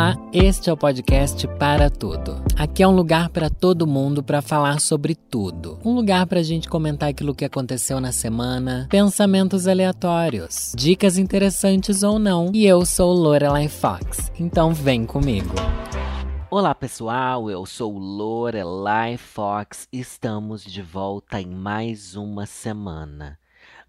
Olá, este é o podcast Para Tudo. Aqui é um lugar para todo mundo para falar sobre tudo. Um lugar para a gente comentar aquilo que aconteceu na semana, pensamentos aleatórios, dicas interessantes ou não. E eu sou Lorelai Fox, então vem comigo. Olá pessoal, eu sou Lorelai Fox. Estamos de volta em mais uma semana.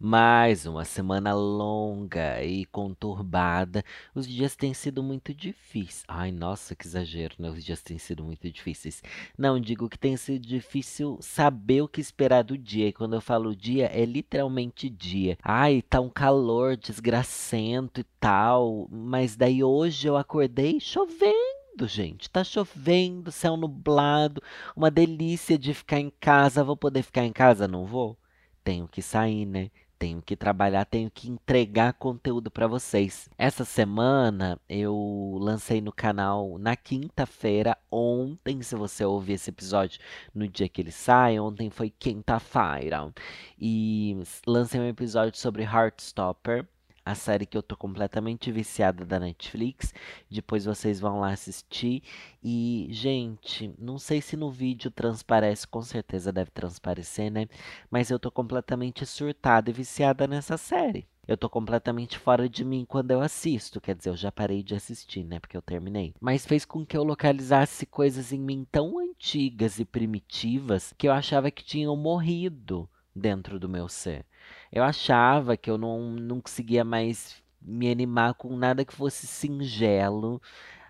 Mais uma semana longa e conturbada. Os dias têm sido muito difíceis. Ai, nossa, que exagero, né? Os dias têm sido muito difíceis. Não, digo que tem sido difícil saber o que esperar do dia. E quando eu falo dia, é literalmente dia. Ai, tá um calor desgracento e tal. Mas daí hoje eu acordei chovendo gente. Tá chovendo, céu nublado, uma delícia de ficar em casa. Vou poder ficar em casa? Não vou? Tenho que sair, né? Tenho que trabalhar, tenho que entregar conteúdo para vocês. Essa semana eu lancei no canal na quinta-feira, ontem, se você ouvir esse episódio no dia que ele sai, ontem foi quinta-feira, e lancei um episódio sobre Heartstopper a série que eu tô completamente viciada da Netflix. Depois vocês vão lá assistir. E, gente, não sei se no vídeo transparece, com certeza deve transparecer, né? Mas eu tô completamente surtada e viciada nessa série. Eu tô completamente fora de mim quando eu assisto. Quer dizer, eu já parei de assistir, né? Porque eu terminei. Mas fez com que eu localizasse coisas em mim tão antigas e primitivas que eu achava que tinham morrido dentro do meu ser. Eu achava que eu não, não conseguia mais me animar com nada que fosse singelo.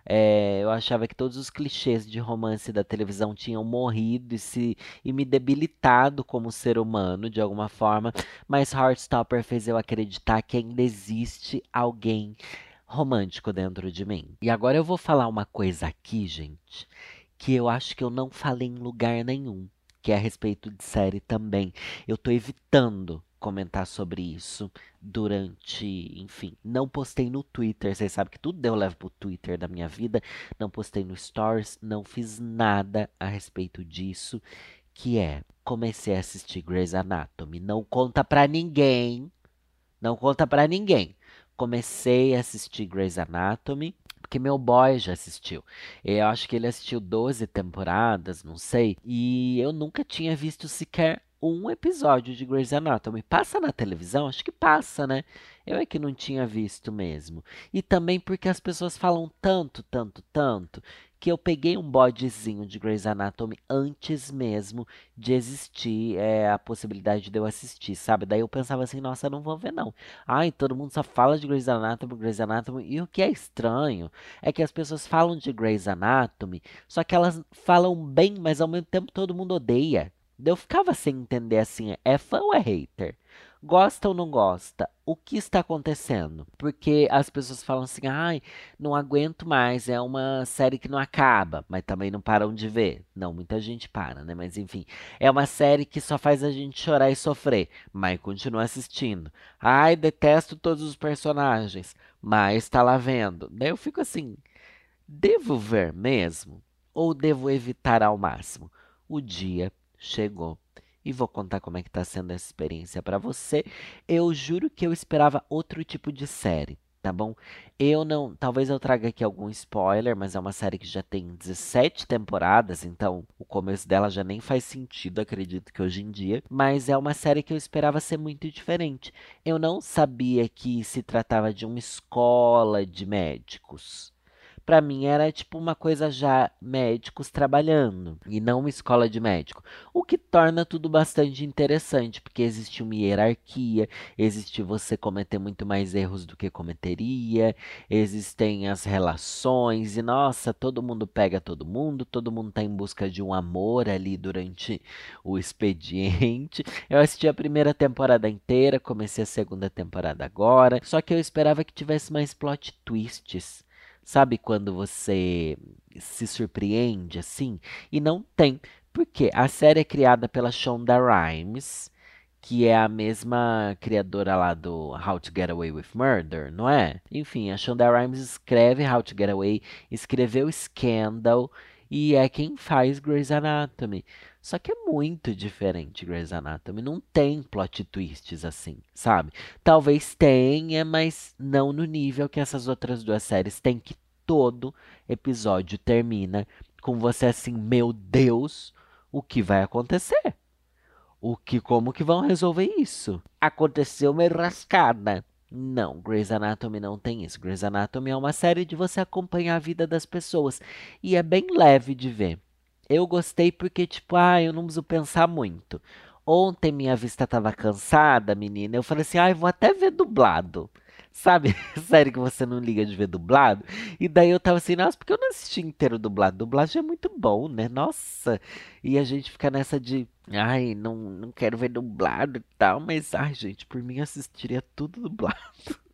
É, eu achava que todos os clichês de romance da televisão tinham morrido e, se, e me debilitado como ser humano de alguma forma, mas Heartstopper fez eu acreditar que ainda existe alguém romântico dentro de mim. E agora eu vou falar uma coisa aqui, gente, que eu acho que eu não falei em lugar nenhum, que é a respeito de série também. Eu tô evitando comentar sobre isso durante, enfim, não postei no Twitter, vocês sabem que tudo eu levo pro Twitter da minha vida, não postei no Stories, não fiz nada a respeito disso, que é, comecei a assistir Grey's Anatomy, não conta pra ninguém, não conta pra ninguém. Comecei a assistir Grey's Anatomy, porque meu boy já assistiu. Eu acho que ele assistiu 12 temporadas, não sei, e eu nunca tinha visto sequer um episódio de Grey's Anatomy. Passa na televisão? Acho que passa, né? Eu é que não tinha visto mesmo. E também porque as pessoas falam tanto, tanto, tanto, que eu peguei um bodezinho de Grey's Anatomy antes mesmo de existir é, a possibilidade de eu assistir, sabe? Daí eu pensava assim, nossa, não vou ver não. Ai, todo mundo só fala de Grey's Anatomy, Grey's Anatomy. E o que é estranho é que as pessoas falam de Grey's Anatomy, só que elas falam bem, mas ao mesmo tempo todo mundo odeia. Eu ficava sem entender assim, é fã ou é hater? Gosta ou não gosta? O que está acontecendo? Porque as pessoas falam assim, ai, não aguento mais, é uma série que não acaba, mas também não param de ver. Não, muita gente para, né? Mas enfim, é uma série que só faz a gente chorar e sofrer, mas continua assistindo. Ai, detesto todos os personagens, mas está lá vendo. Daí eu fico assim, devo ver mesmo? Ou devo evitar ao máximo? O dia chegou. E vou contar como é que está sendo essa experiência para você. Eu juro que eu esperava outro tipo de série, tá bom? Eu não, talvez eu traga aqui algum spoiler, mas é uma série que já tem 17 temporadas, então o começo dela já nem faz sentido, acredito que hoje em dia, mas é uma série que eu esperava ser muito diferente. Eu não sabia que se tratava de uma escola de médicos para mim era tipo uma coisa já médicos trabalhando e não uma escola de médico. O que torna tudo bastante interessante, porque existe uma hierarquia, existe você cometer muito mais erros do que cometeria, existem as relações e nossa, todo mundo pega todo mundo, todo mundo tá em busca de um amor ali durante o expediente. Eu assisti a primeira temporada inteira, comecei a segunda temporada agora, só que eu esperava que tivesse mais plot twists Sabe quando você se surpreende assim? E não tem. Porque a série é criada pela Shonda Rhimes, que é a mesma criadora lá do How to Get Away with Murder, não é? Enfim, a Shonda Rhimes escreve How to Get Away, escreveu Scandal e é quem faz Grey's Anatomy. Só que é muito diferente Grey's Anatomy, não tem plot twists assim, sabe? Talvez tenha, mas não no nível que essas outras duas séries têm que todo episódio termina com você assim, meu Deus, o que vai acontecer? O que, como que vão resolver isso? Aconteceu uma rascada. Não, Grey's Anatomy não tem isso. Grey's Anatomy é uma série de você acompanhar a vida das pessoas e é bem leve de ver. Eu gostei porque, tipo, ah, eu não preciso pensar muito. Ontem minha vista tava cansada, menina. Eu falei assim, ah, eu vou até ver dublado. Sabe? Série que você não liga de ver dublado. E daí eu tava assim, nossa, porque eu não assisti inteiro dublado? Dublagem é muito bom, né? Nossa. E a gente fica nessa de, ai, não, não quero ver dublado e tal. Mas, ai, gente, por mim assistiria tudo dublado.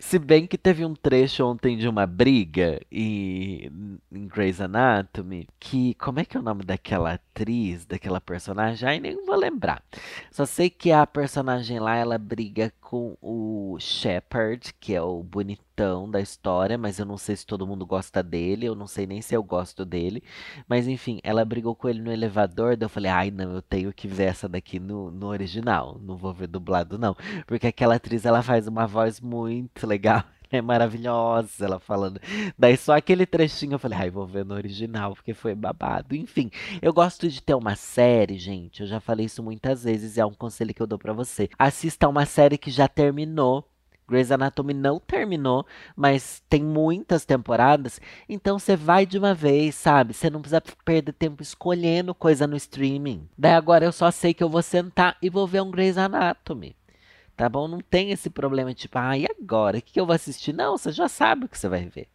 Se bem que teve um trecho ontem de uma briga e, em Grey's Anatomy, que. Como é que é o nome daquela atriz, daquela personagem? Ai, nem vou lembrar. Só sei que a personagem lá, ela briga com o Shepard, que é o bonitão da história, mas eu não sei se todo mundo gosta dele, eu não sei nem se eu gosto dele. Mas enfim, ela brigou com ele no elevador, daí eu falei, ai não, eu tenho que ver essa daqui no, no original, não vou ver dublado não. Porque aquela atriz, ela faz uma voz muito legal. É maravilhosa ela falando. Daí só aquele trechinho eu falei, ai, vou ver no original, porque foi babado. Enfim, eu gosto de ter uma série, gente. Eu já falei isso muitas vezes e é um conselho que eu dou para você. Assista uma série que já terminou. Grey's Anatomy não terminou, mas tem muitas temporadas, então você vai de uma vez, sabe? Você não precisa perder tempo escolhendo coisa no streaming. Daí agora eu só sei que eu vou sentar e vou ver um Grey's Anatomy tá bom? Não tem esse problema tipo, ah, e agora? O que, eu vou assistir? Não, você já sabe o que você vai ver.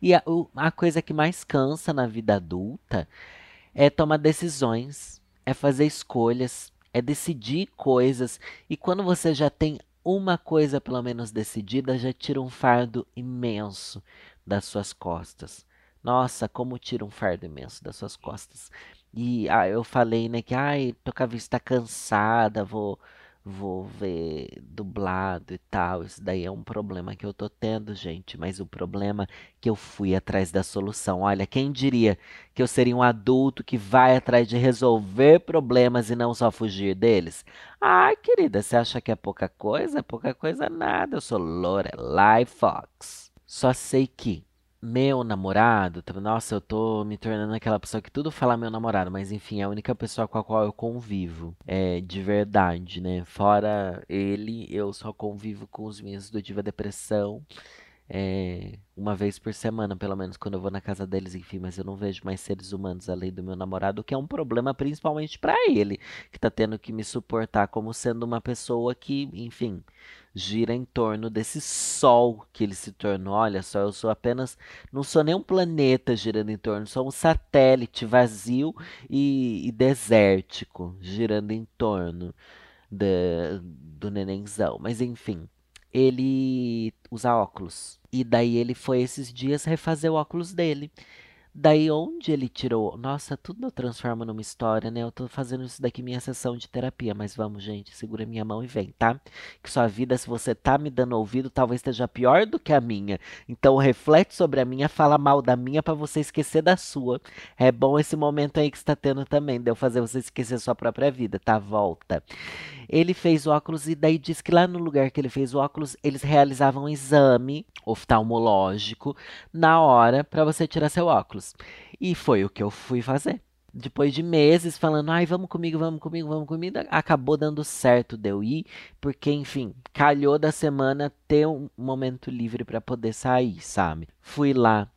E a, o, a coisa que mais cansa na vida adulta é tomar decisões, é fazer escolhas, é decidir coisas. E quando você já tem uma coisa pelo menos decidida, já tira um fardo imenso das suas costas. Nossa, como tira um fardo imenso das suas costas. E ah, eu falei, né, que ai, a vista cansada, vou vou ver dublado e tal. Isso daí é um problema que eu tô tendo, gente. Mas o problema é que eu fui atrás da solução. Olha, quem diria que eu seria um adulto que vai atrás de resolver problemas e não só fugir deles? Ai, querida, você acha que é pouca coisa? Pouca coisa nada. Eu sou Lorelai Fox. Só sei que meu namorado, nossa, eu tô me tornando aquela pessoa que tudo fala meu namorado, mas enfim, é a única pessoa com a qual eu convivo, é de verdade, né? Fora ele, eu só convivo com os meus do Diva Depressão, é, uma vez por semana, pelo menos, quando eu vou na casa deles, enfim, mas eu não vejo mais seres humanos além do meu namorado, o que é um problema principalmente para ele, que tá tendo que me suportar como sendo uma pessoa que, enfim, gira em torno desse sol que ele se tornou. Olha só, eu sou apenas, não sou nem um planeta girando em torno, sou um satélite vazio e, e desértico girando em torno do nenenzão. Mas enfim, ele usa óculos. E daí ele foi esses dias refazer o óculos dele. Daí onde ele tirou. Nossa, tudo eu transformo numa história, né? Eu tô fazendo isso daqui minha sessão de terapia, mas vamos, gente, segura minha mão e vem, tá? Que sua vida, se você tá me dando ouvido, talvez esteja pior do que a minha. Então reflete sobre a minha, fala mal da minha para você esquecer da sua. É bom esse momento aí que está tendo também, de eu fazer você esquecer sua própria vida, tá? Volta. Ele fez óculos e daí diz que lá no lugar que ele fez o óculos, eles realizavam um exame oftalmológico na hora para você tirar seu óculos. E foi o que eu fui fazer. Depois de meses falando, ai, vamos comigo, vamos comigo, vamos comigo, acabou dando certo de eu ir, porque, enfim, calhou da semana ter um momento livre para poder sair, sabe? Fui lá,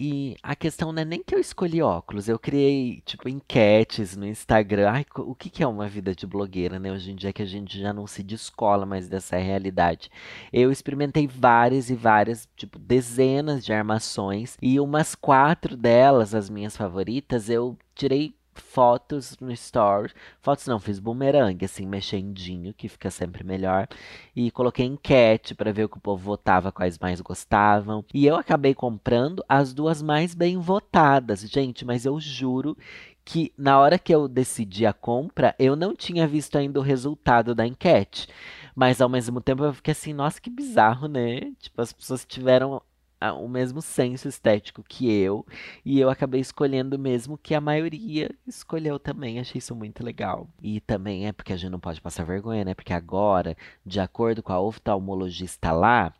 e a questão não é nem que eu escolhi óculos, eu criei, tipo, enquetes no Instagram. Ai, o que que é uma vida de blogueira, né? Hoje em dia que a gente já não se descola mais dessa realidade. Eu experimentei várias e várias, tipo, dezenas de armações. E umas quatro delas, as minhas favoritas, eu tirei fotos no story. Fotos não, fiz bumerangue, assim, mexendinho, que fica sempre melhor. E coloquei enquete para ver o que o povo votava, quais mais gostavam. E eu acabei comprando as duas mais bem votadas, gente, mas eu juro que na hora que eu decidi a compra, eu não tinha visto ainda o resultado da enquete. Mas ao mesmo tempo eu fiquei assim, nossa, que bizarro, né? Tipo, as pessoas tiveram o mesmo senso estético que eu, e eu acabei escolhendo o mesmo que a maioria escolheu também. Achei isso muito legal. E também é porque a gente não pode passar vergonha, né? Porque agora, de acordo com a oftalmologista lá,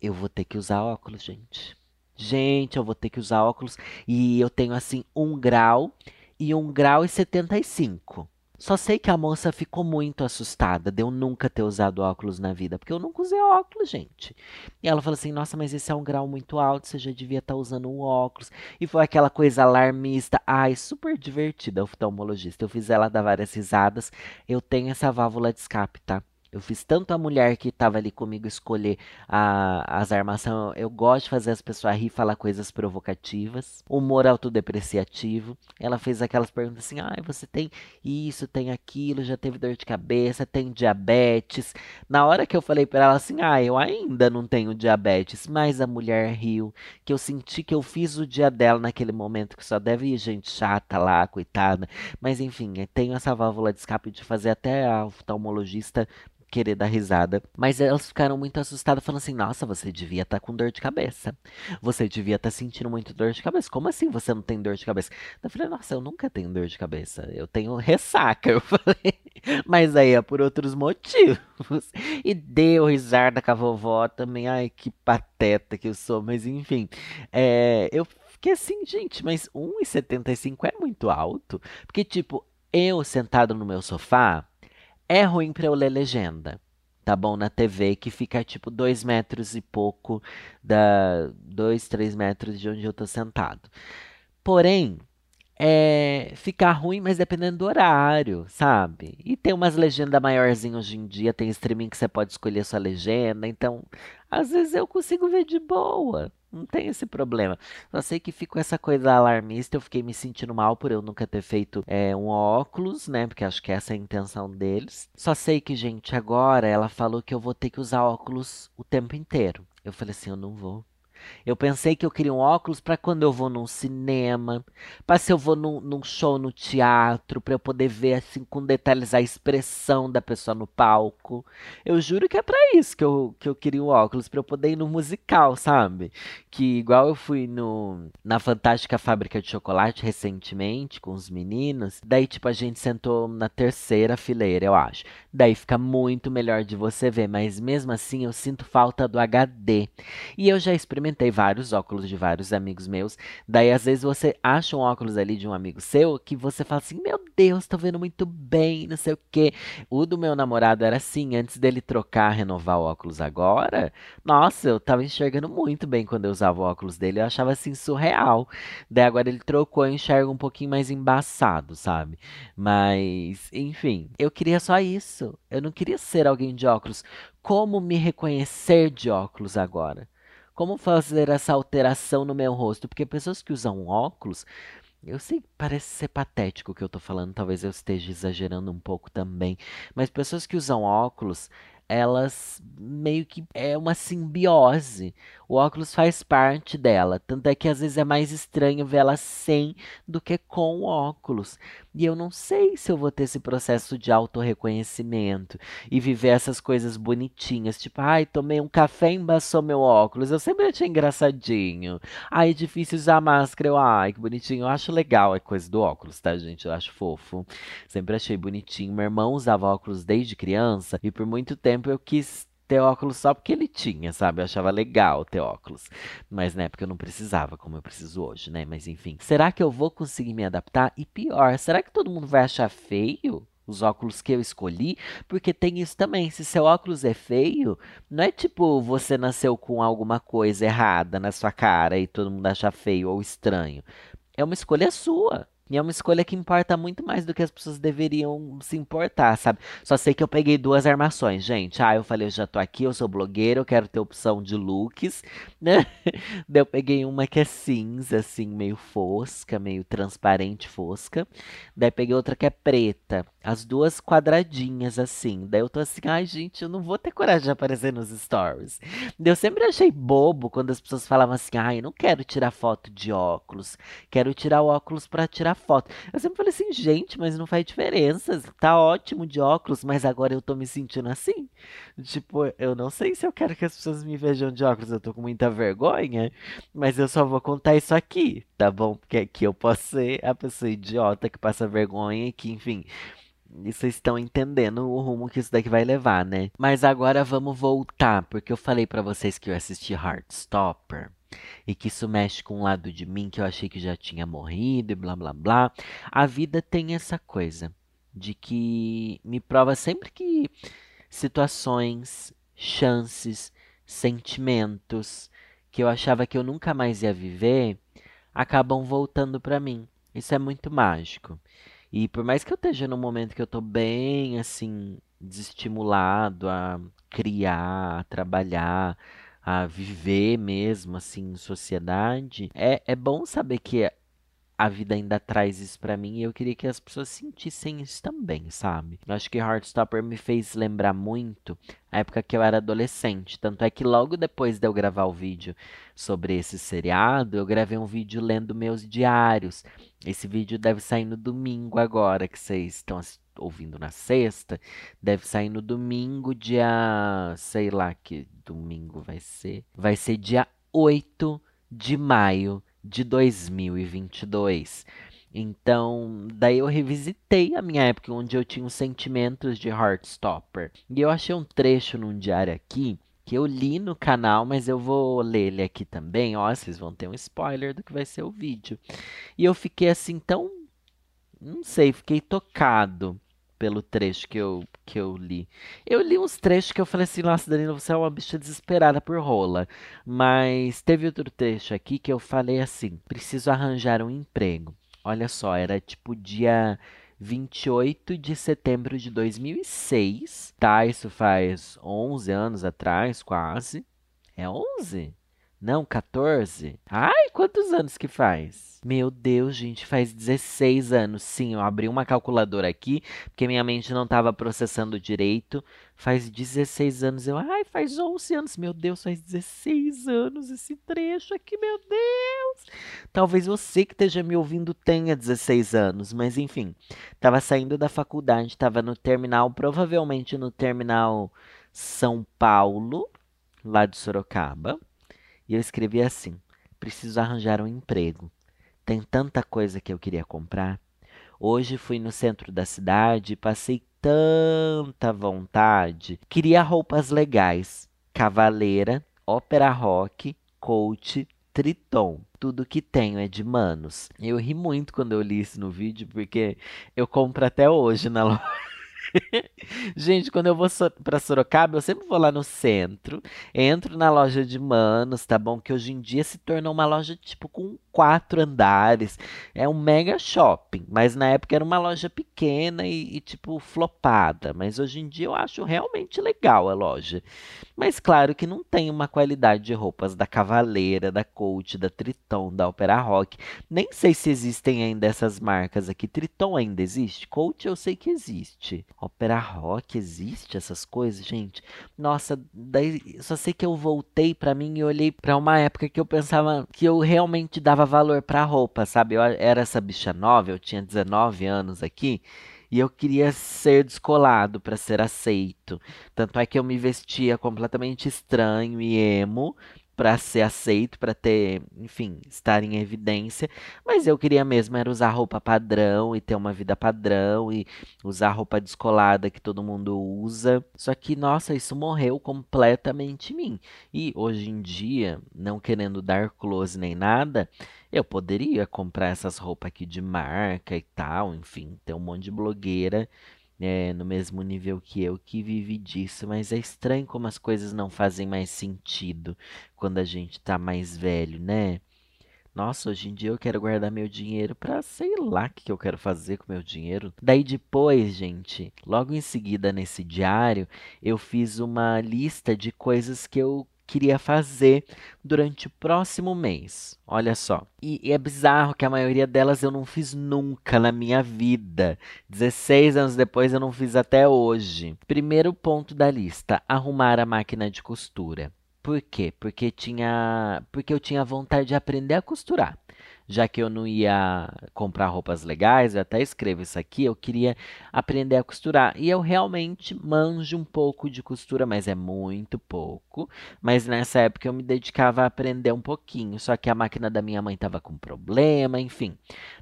eu vou ter que usar óculos, gente. gente, eu vou ter que usar óculos. E eu tenho assim um grau e um grau e 75. Só sei que a moça ficou muito assustada de eu nunca ter usado óculos na vida, porque eu nunca usei óculos, gente. E ela falou assim: Nossa, mas esse é um grau muito alto, você já devia estar tá usando um óculos. E foi aquela coisa alarmista. Ai, super divertida, oftalmologista. Eu fiz ela dar várias risadas. Eu tenho essa válvula de escape, tá? Eu fiz tanto a mulher que estava ali comigo escolher a, as armações. Eu gosto de fazer as pessoas rir, falar coisas provocativas. Humor autodepreciativo. Ela fez aquelas perguntas assim: ah, você tem isso, tem aquilo, já teve dor de cabeça, tem diabetes. Na hora que eu falei para ela assim: ah, eu ainda não tenho diabetes. Mas a mulher riu, que eu senti que eu fiz o dia dela naquele momento, que só deve ir gente chata lá, coitada. Mas enfim, tenho essa válvula de escape de fazer até a oftalmologista querer dar risada. Mas elas ficaram muito assustadas, falando assim: Nossa, você devia estar tá com dor de cabeça. Você devia estar tá sentindo muito dor de cabeça. Como assim você não tem dor de cabeça? Eu falei: Nossa, eu nunca tenho dor de cabeça. Eu tenho ressaca. Eu falei: Mas aí é por outros motivos. E deu risada com a vovó também. Ai, que pateta que eu sou. Mas enfim, é, eu fiquei assim, gente, mas 1,75 é muito alto. Porque, tipo, eu sentado no meu sofá é ruim para eu ler legenda, tá bom? Na TV, que fica tipo dois metros e pouco, da dois, três metros de onde eu tô sentado. Porém, é, ficar ruim, mas dependendo do horário, sabe? E tem umas legendas maiorzinhas hoje em dia, tem streaming que você pode escolher sua legenda, então às vezes eu consigo ver de boa. Não tem esse problema. Só sei que fico essa coisa alarmista. Eu fiquei me sentindo mal por eu nunca ter feito é, um óculos, né? Porque acho que essa é a intenção deles. Só sei que, gente, agora ela falou que eu vou ter que usar óculos o tempo inteiro. Eu falei assim: eu não vou. Eu pensei que eu queria um óculos para quando eu vou num cinema, para se eu vou num, num show no teatro, para eu poder ver assim com detalhes a expressão da pessoa no palco. Eu juro que é para isso que eu, que eu queria um óculos, para eu poder ir no musical, sabe? Que igual eu fui no na Fantástica Fábrica de Chocolate recentemente com os meninos, daí tipo a gente sentou na terceira fileira, eu acho. Daí fica muito melhor de você ver, mas mesmo assim eu sinto falta do HD. E eu já experimentei experimentei vários óculos de vários amigos meus. Daí, às vezes, você acha um óculos ali de um amigo seu que você fala assim: Meu Deus, tô vendo muito bem, não sei o quê. O do meu namorado era assim, antes dele trocar, renovar o óculos agora. Nossa, eu tava enxergando muito bem quando eu usava o óculos dele. Eu achava assim surreal. Daí agora ele trocou, eu enxergo um pouquinho mais embaçado, sabe? Mas, enfim, eu queria só isso. Eu não queria ser alguém de óculos. Como me reconhecer de óculos agora? Como fazer essa alteração no meu rosto? Porque pessoas que usam óculos, eu sei que parece ser patético o que eu tô falando, talvez eu esteja exagerando um pouco também, mas pessoas que usam óculos, elas meio que é uma simbiose. O óculos faz parte dela, tanto é que às vezes é mais estranho vê-la sem do que com óculos. E eu não sei se eu vou ter esse processo de autorreconhecimento e viver essas coisas bonitinhas, tipo, ai, tomei um café e embaçou meu óculos. Eu sempre achei engraçadinho. Ai, é difícil usar máscara. Eu, ai, que bonitinho. Eu acho legal a coisa do óculos, tá, gente? Eu acho fofo. Sempre achei bonitinho. Meu irmão usava óculos desde criança e por muito tempo eu quis ter óculos só porque ele tinha, sabe? Eu achava legal ter óculos. Mas na época eu não precisava, como eu preciso hoje, né? Mas enfim. Será que eu vou conseguir me adaptar? E pior, será que todo mundo vai achar feio? Os óculos que eu escolhi, porque tem isso também. Se seu óculos é feio, não é tipo você nasceu com alguma coisa errada na sua cara e todo mundo acha feio ou estranho. É uma escolha sua. E é uma escolha que importa muito mais do que as pessoas deveriam se importar, sabe? Só sei que eu peguei duas armações, gente. Ah, eu falei, eu já tô aqui, eu sou blogueiro, eu quero ter opção de looks, né? Daí eu peguei uma que é cinza, assim, meio fosca, meio transparente fosca. Daí peguei outra que é preta. As duas quadradinhas, assim. Daí eu tô assim, ai, gente, eu não vou ter coragem de aparecer nos stories. Eu sempre achei bobo quando as pessoas falavam assim, ai, eu não quero tirar foto de óculos. Quero tirar o óculos para tirar foto. Eu sempre falei assim, gente, mas não faz diferença. Tá ótimo de óculos, mas agora eu tô me sentindo assim. Tipo, eu não sei se eu quero que as pessoas me vejam de óculos. Eu tô com muita vergonha, mas eu só vou contar isso aqui, tá bom? Porque aqui eu posso ser a pessoa idiota que passa vergonha e que, enfim. Vocês estão entendendo o rumo que isso daqui vai levar, né? Mas agora vamos voltar, porque eu falei para vocês que eu assisti Heartstopper. e que isso mexe com um lado de mim que eu achei que já tinha morrido e blá blá blá. A vida tem essa coisa de que me prova sempre que situações, chances, sentimentos que eu achava que eu nunca mais ia viver acabam voltando para mim. Isso é muito mágico. E por mais que eu esteja num momento que eu tô bem assim desestimulado a criar, a trabalhar, a viver mesmo assim em sociedade, é, é bom saber que a vida ainda traz isso para mim e eu queria que as pessoas sentissem isso também, sabe? Eu acho que Heartstopper me fez lembrar muito a época que eu era adolescente. Tanto é que logo depois de eu gravar o vídeo sobre esse seriado, eu gravei um vídeo lendo meus diários. Esse vídeo deve sair no domingo agora, que vocês estão ouvindo na sexta. Deve sair no domingo, dia. sei lá que domingo vai ser. Vai ser dia 8 de maio de 2022. Então, daí eu revisitei a minha época onde eu tinha os sentimentos de Heartstopper. E eu achei um trecho num diário aqui que eu li no canal, mas eu vou ler ele aqui também. Ó, vocês vão ter um spoiler do que vai ser o vídeo. E eu fiquei assim tão não sei, fiquei tocado pelo trecho que eu, que eu li. Eu li uns trechos que eu falei assim, nossa, Danilo, você é uma bicha desesperada por rola. Mas teve outro trecho aqui que eu falei assim, preciso arranjar um emprego. Olha só, era tipo dia 28 de setembro de 2006, tá? Isso faz 11 anos atrás, quase. É 11? Não, 14? Ai, quantos anos que faz? Meu Deus, gente, faz 16 anos. Sim, eu abri uma calculadora aqui, porque minha mente não estava processando direito. Faz 16 anos. Eu, ai, faz 11 anos. Meu Deus, faz 16 anos esse trecho aqui, meu Deus. Talvez você que esteja me ouvindo tenha 16 anos, mas enfim. Tava saindo da faculdade, tava no terminal, provavelmente no terminal São Paulo, lá de Sorocaba. E eu escrevi assim: preciso arranjar um emprego. Tem tanta coisa que eu queria comprar. Hoje fui no centro da cidade e passei tanta vontade. Queria roupas legais: cavaleira, ópera rock, coach, triton. Tudo que tenho é de manos. Eu ri muito quando eu li isso no vídeo, porque eu compro até hoje na loja. Gente, quando eu vou pra Sorocaba, eu sempre vou lá no centro, entro na loja de Manos, tá bom? Que hoje em dia se tornou uma loja tipo com quatro andares. É um mega shopping, mas na época era uma loja pequena e, e tipo flopada. Mas hoje em dia eu acho realmente legal a loja. Mas claro que não tem uma qualidade de roupas da Cavaleira, da Coach, da Triton, da Opera Rock. Nem sei se existem ainda essas marcas aqui. Triton ainda existe? Coach eu sei que existe. Opera rock, existe essas coisas, gente? Nossa, daí só sei que eu voltei para mim e olhei para uma época que eu pensava que eu realmente dava valor para roupa, sabe? Eu era essa bicha nova, eu tinha 19 anos aqui. E eu queria ser descolado para ser aceito. Tanto é que eu me vestia completamente estranho e emo para ser aceito, para ter, enfim, estar em evidência, mas eu queria mesmo era usar roupa padrão e ter uma vida padrão e usar roupa descolada que todo mundo usa. Só que, nossa, isso morreu completamente em mim. E hoje em dia, não querendo dar close nem nada, eu poderia comprar essas roupas aqui de marca e tal, enfim, ter um monte de blogueira é, no mesmo nível que eu que vive disso, mas é estranho como as coisas não fazem mais sentido quando a gente tá mais velho, né? Nossa, hoje em dia eu quero guardar meu dinheiro para sei lá o que eu quero fazer com meu dinheiro. Daí depois, gente, logo em seguida nesse diário, eu fiz uma lista de coisas que eu queria fazer durante o próximo mês. Olha só. E, e, é bizarro que a maioria delas eu não fiz nunca na minha vida. 16 anos depois eu não fiz até hoje. Primeiro ponto da lista: arrumar a máquina de costura. Por quê? Porque tinha, porque eu tinha vontade de aprender a costurar já que eu não ia comprar roupas legais, eu até escrevo isso aqui, eu queria aprender a costurar. E eu realmente manjo um pouco de costura, mas é muito pouco. Mas nessa época eu me dedicava a aprender um pouquinho, só que a máquina da minha mãe estava com problema, enfim.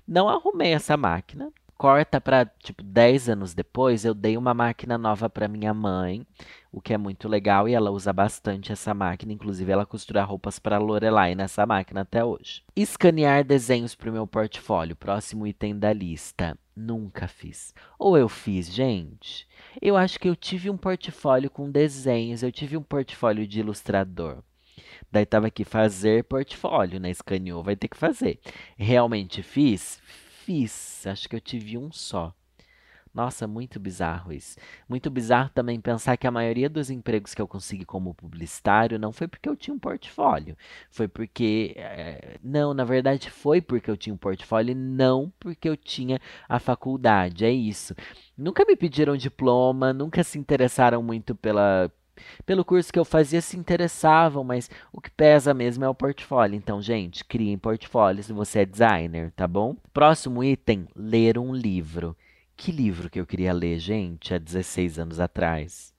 Não arrumei essa máquina. Corta para tipo 10 anos depois, eu dei uma máquina nova para minha mãe, o que é muito legal e ela usa bastante essa máquina, inclusive ela costura roupas para Lorelai nessa máquina até hoje. Escanear desenhos para o meu portfólio, próximo item da lista. Nunca fiz. Ou eu fiz, gente? Eu acho que eu tive um portfólio com desenhos, eu tive um portfólio de ilustrador. Daí tava aqui fazer portfólio, né? Escaneou, vai ter que fazer. Realmente fiz? Fiz. Acho que eu tive um só. Nossa, muito bizarro isso. Muito bizarro também pensar que a maioria dos empregos que eu consegui como publicitário não foi porque eu tinha um portfólio. Foi porque. É, não, na verdade foi porque eu tinha um portfólio e não porque eu tinha a faculdade. É isso. Nunca me pediram diploma, nunca se interessaram muito pela, pelo curso que eu fazia se interessavam, mas o que pesa mesmo é o portfólio. Então, gente, criem portfólio se você é designer, tá bom? Próximo item: ler um livro. Que livro que eu queria ler, gente, há 16 anos atrás?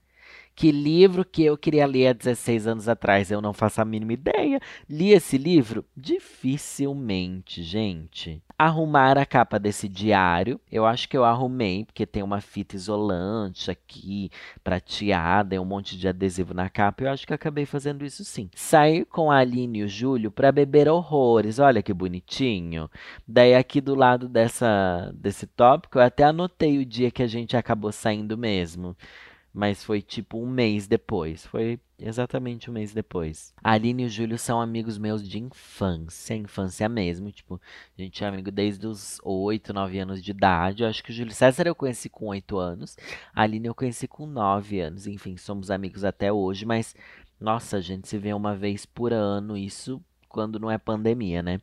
Que livro que eu queria ler há 16 anos atrás? Eu não faço a mínima ideia. Li esse livro? Dificilmente, gente. Arrumar a capa desse diário. Eu acho que eu arrumei, porque tem uma fita isolante aqui, prateada, e um monte de adesivo na capa. Eu acho que acabei fazendo isso sim. Sair com a Aline e o Júlio para beber horrores. Olha que bonitinho. Daí, aqui do lado dessa, desse tópico, eu até anotei o dia que a gente acabou saindo mesmo mas foi tipo um mês depois. Foi exatamente um mês depois. A Aline e o Júlio são amigos meus de infância, infância mesmo. Tipo, a gente é amigo desde os 8, 9 anos de idade. Eu acho que o Júlio César eu conheci com 8 anos. A Aline eu conheci com 9 anos. Enfim, somos amigos até hoje, mas nossa, a gente se vê uma vez por ano, isso quando não é pandemia, né?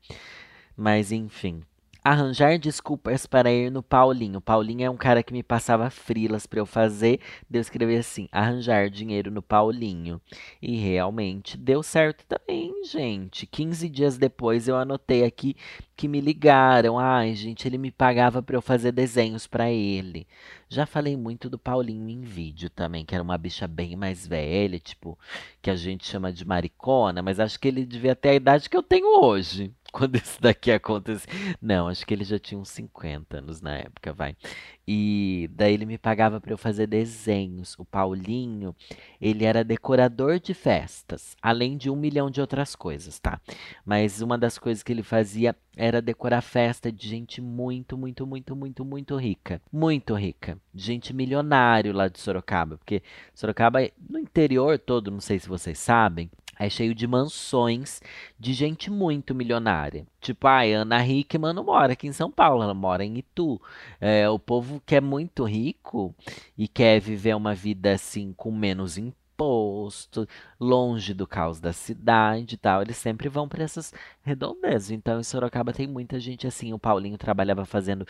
Mas enfim, arranjar desculpas para ir no Paulinho. Paulinho é um cara que me passava frilas para eu fazer. Deu escrever assim: arranjar dinheiro no Paulinho. E realmente deu certo também, gente. 15 dias depois eu anotei aqui que me ligaram. Ai, gente, ele me pagava para eu fazer desenhos para ele. Já falei muito do Paulinho em vídeo também, que era uma bicha bem mais velha, tipo, que a gente chama de maricona, mas acho que ele devia ter a idade que eu tenho hoje quando isso daqui aconteceu. Não, acho que ele já tinha uns 50 anos na época, vai. E daí ele me pagava para eu fazer desenhos. O Paulinho, ele era decorador de festas, além de um milhão de outras coisas, tá? Mas uma das coisas que ele fazia era decorar festa de gente muito, muito, muito, muito, muito rica. Muito rica. Gente milionário lá de Sorocaba. Porque Sorocaba, no interior todo, não sei se vocês sabem, é cheio de mansões de gente muito milionária. Tipo, a Ana Hickman não mora aqui em São Paulo, ela mora em Itu. É, o povo que é muito rico e quer viver uma vida assim com menos imposto, longe do caos da cidade e tal, eles sempre vão para essas redondezas. Então, em Sorocaba tem muita gente assim. O Paulinho trabalhava fazendo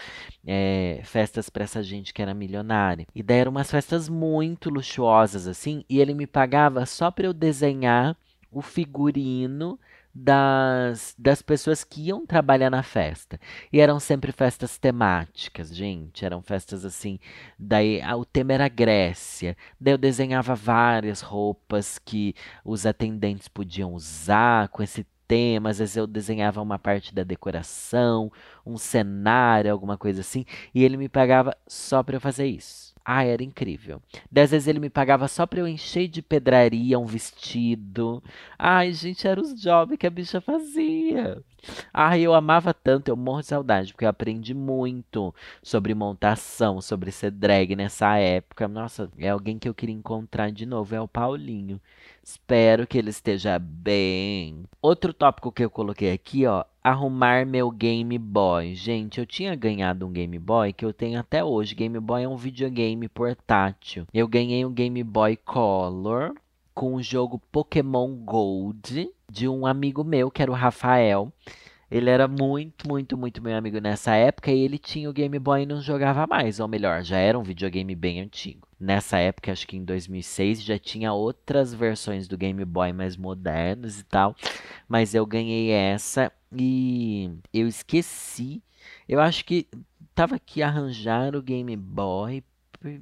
é, festas para essa gente que era milionária. E daí eram umas festas muito luxuosas assim, e ele me pagava só para eu desenhar o figurino das, das pessoas que iam trabalhar na festa. E eram sempre festas temáticas, gente. Eram festas assim. Daí o tema era Grécia. Daí eu desenhava várias roupas que os atendentes podiam usar com esse tema. Às vezes eu desenhava uma parte da decoração, um cenário, alguma coisa assim. E ele me pagava só para eu fazer isso. Ah, era incrível. Dez vezes ele me pagava só pra eu encher de pedraria um vestido. Ai, gente, era os jobs que a bicha fazia. Ai, eu amava tanto, eu morro de saudade, porque eu aprendi muito sobre montação, sobre ser drag nessa época. Nossa, é alguém que eu queria encontrar de novo, é o Paulinho. Espero que ele esteja bem. Outro tópico que eu coloquei aqui, ó, arrumar meu Game Boy. Gente, eu tinha ganhado um Game Boy que eu tenho até hoje. Game Boy é um videogame portátil. Eu ganhei um Game Boy Color com o jogo Pokémon Gold de um amigo meu, que era o Rafael. Ele era muito, muito, muito meu amigo nessa época e ele tinha o Game Boy e não jogava mais, ou melhor, já era um videogame bem antigo. Nessa época, acho que em 2006, já tinha outras versões do Game Boy mais modernas e tal, mas eu ganhei essa e eu esqueci. Eu acho que tava aqui arranjar o Game Boy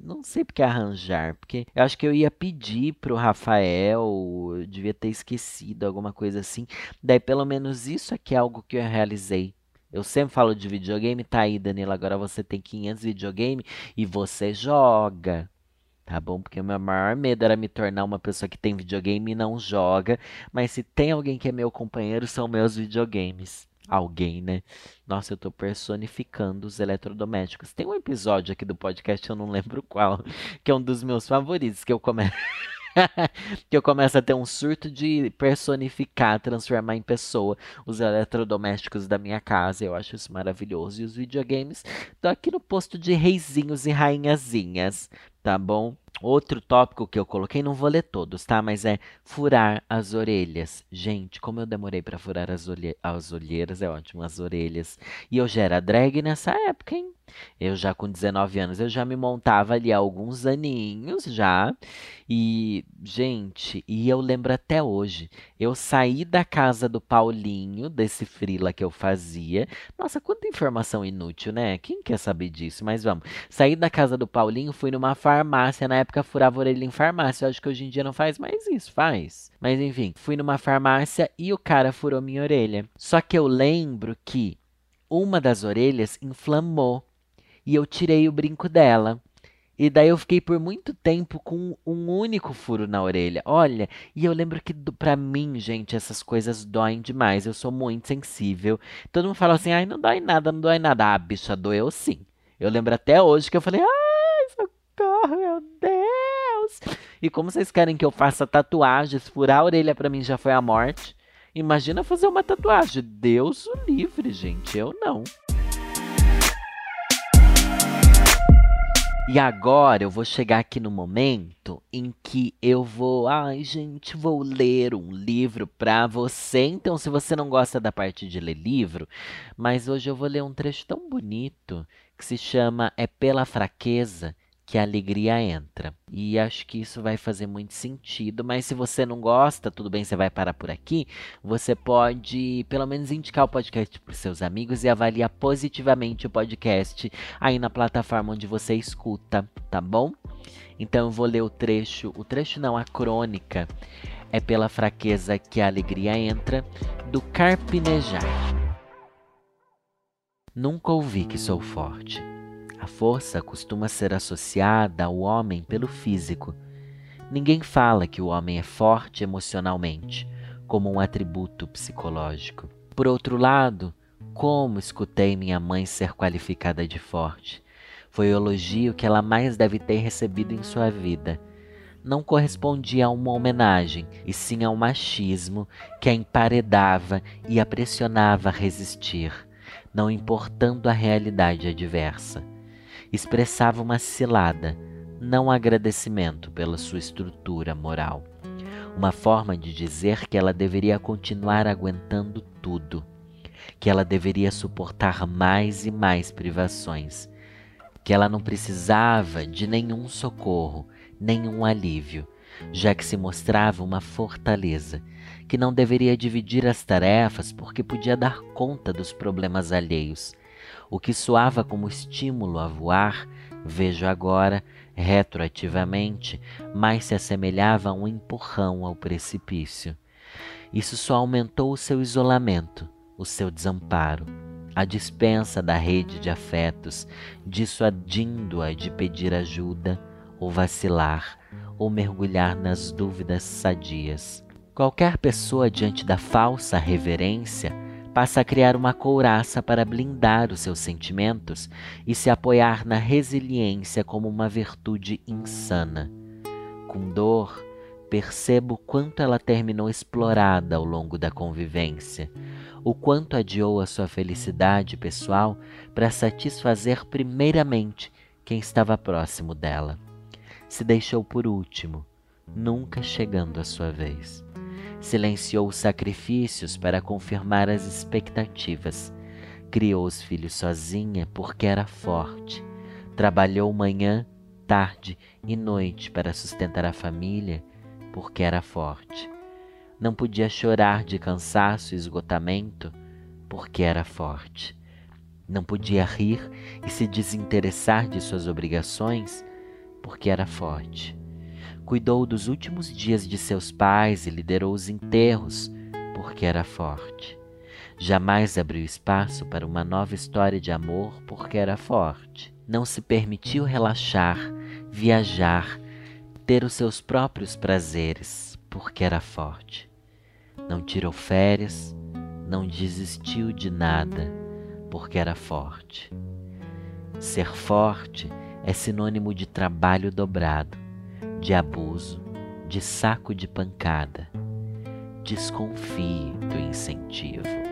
não sei porque arranjar, porque eu acho que eu ia pedir pro Rafael, eu devia ter esquecido alguma coisa assim. Daí pelo menos isso aqui é algo que eu realizei Eu sempre falo de videogame, tá aí, Danilo. Agora você tem 500 videogame e você joga. Tá bom? Porque o meu maior medo era me tornar uma pessoa que tem videogame e não joga. Mas se tem alguém que é meu companheiro, são meus videogames. Alguém, né? Nossa, eu tô personificando os eletrodomésticos. Tem um episódio aqui do podcast, eu não lembro qual, que é um dos meus favoritos, que eu começo. que eu começo a ter um surto de personificar, transformar em pessoa os eletrodomésticos da minha casa. Eu acho isso maravilhoso. E os videogames estão aqui no posto de reizinhos e rainhazinhas, tá bom? Outro tópico que eu coloquei, não vou ler todos, tá? Mas é furar as orelhas. Gente, como eu demorei para furar as, as olheiras, é ótimo, as orelhas. E eu já era drag nessa época, hein? Eu já com 19 anos, eu já me montava ali há alguns aninhos já. E, gente, e eu lembro até hoje, eu saí da casa do Paulinho, desse frila que eu fazia. Nossa, quanta informação inútil, né? Quem quer saber disso? Mas vamos. Saí da casa do Paulinho, fui numa farmácia, na época furava orelha em farmácia. Eu acho que hoje em dia não faz mais isso, faz. Mas enfim, fui numa farmácia e o cara furou minha orelha. Só que eu lembro que uma das orelhas inflamou e eu tirei o brinco dela. E daí eu fiquei por muito tempo com um único furo na orelha. Olha, e eu lembro que para mim, gente, essas coisas doem demais. Eu sou muito sensível. Todo mundo fala assim: "Ai, não dói nada, não dói nada". Ah, bicha, doeu sim. Eu lembro até hoje que eu falei: "Ai, socorro, meu Deus". E como vocês querem que eu faça tatuagens, furar a orelha para mim já foi a morte. Imagina fazer uma tatuagem. Deus o livre, gente. Eu não. E agora eu vou chegar aqui no momento em que eu vou, ai gente, vou ler um livro para você. Então, se você não gosta da parte de ler livro, mas hoje eu vou ler um trecho tão bonito que se chama É pela fraqueza que a alegria entra. E acho que isso vai fazer muito sentido, mas se você não gosta, tudo bem, você vai parar por aqui. Você pode, pelo menos, indicar o podcast para seus amigos e avaliar positivamente o podcast aí na plataforma onde você escuta, tá bom? Então eu vou ler o trecho, o trecho não, a crônica. É pela fraqueza que a alegria entra, do Carpinejar. Nunca ouvi que sou forte a força costuma ser associada ao homem pelo físico. Ninguém fala que o homem é forte emocionalmente, como um atributo psicológico. Por outro lado, como escutei minha mãe ser qualificada de forte? Foi o elogio que ela mais deve ter recebido em sua vida. Não correspondia a uma homenagem, e sim a um machismo que a emparedava e a pressionava a resistir, não importando a realidade adversa expressava uma cilada, não agradecimento pela sua estrutura moral. Uma forma de dizer que ela deveria continuar aguentando tudo, que ela deveria suportar mais e mais privações, que ela não precisava de nenhum socorro, nenhum alívio, já que se mostrava uma fortaleza, que não deveria dividir as tarefas porque podia dar conta dos problemas alheios o que soava como estímulo a voar, vejo agora, retroativamente, mais se assemelhava a um empurrão ao precipício. Isso só aumentou o seu isolamento, o seu desamparo, a dispensa da rede de afetos, dissuadindo-a de pedir ajuda, ou vacilar, ou mergulhar nas dúvidas sadias. Qualquer pessoa diante da falsa reverência passa a criar uma couraça para blindar os seus sentimentos e se apoiar na resiliência como uma virtude insana. Com dor, percebo quanto ela terminou explorada ao longo da convivência, o quanto adiou a sua felicidade pessoal para satisfazer primeiramente quem estava próximo dela. Se deixou por último, nunca chegando à sua vez. Silenciou sacrifícios para confirmar as expectativas. Criou os filhos sozinha porque era forte. Trabalhou manhã, tarde e noite para sustentar a família porque era forte. Não podia chorar de cansaço e esgotamento porque era forte. Não podia rir e se desinteressar de suas obrigações porque era forte cuidou dos últimos dias de seus pais e liderou os enterros, porque era forte. Jamais abriu espaço para uma nova história de amor porque era forte. Não se permitiu relaxar, viajar, ter os seus próprios prazeres porque era forte. Não tirou férias, não desistiu de nada porque era forte. Ser forte é sinônimo de trabalho dobrado, de abuso, de saco de pancada. Desconfie do incentivo.